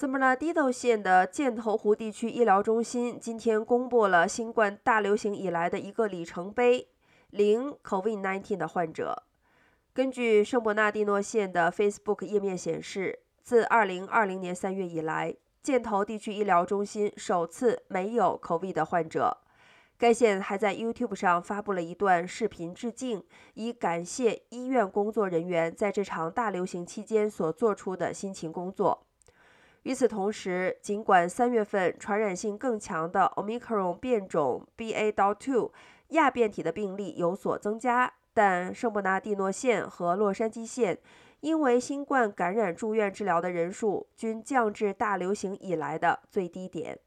圣伯纳迪诺县的箭头湖地区医疗中心今天公布了新冠大流行以来的一个里程碑：零 COVID-19 的患者。根据圣伯纳蒂诺县的 Facebook 页面显示，自2020年3月以来，箭头地区医疗中心首次没有 COVID 的患者。该县还在 YouTube 上发布了一段视频致敬，以感谢医院工作人员在这场大流行期间所做出的辛勤工作。与此同时，尽管三月份传染性更强的 Omicron 变种 BA.2 亚变体的病例有所增加，但圣伯纳蒂诺县和洛杉矶县因为新冠感染住院治疗的人数均降至大流行以来的最低点。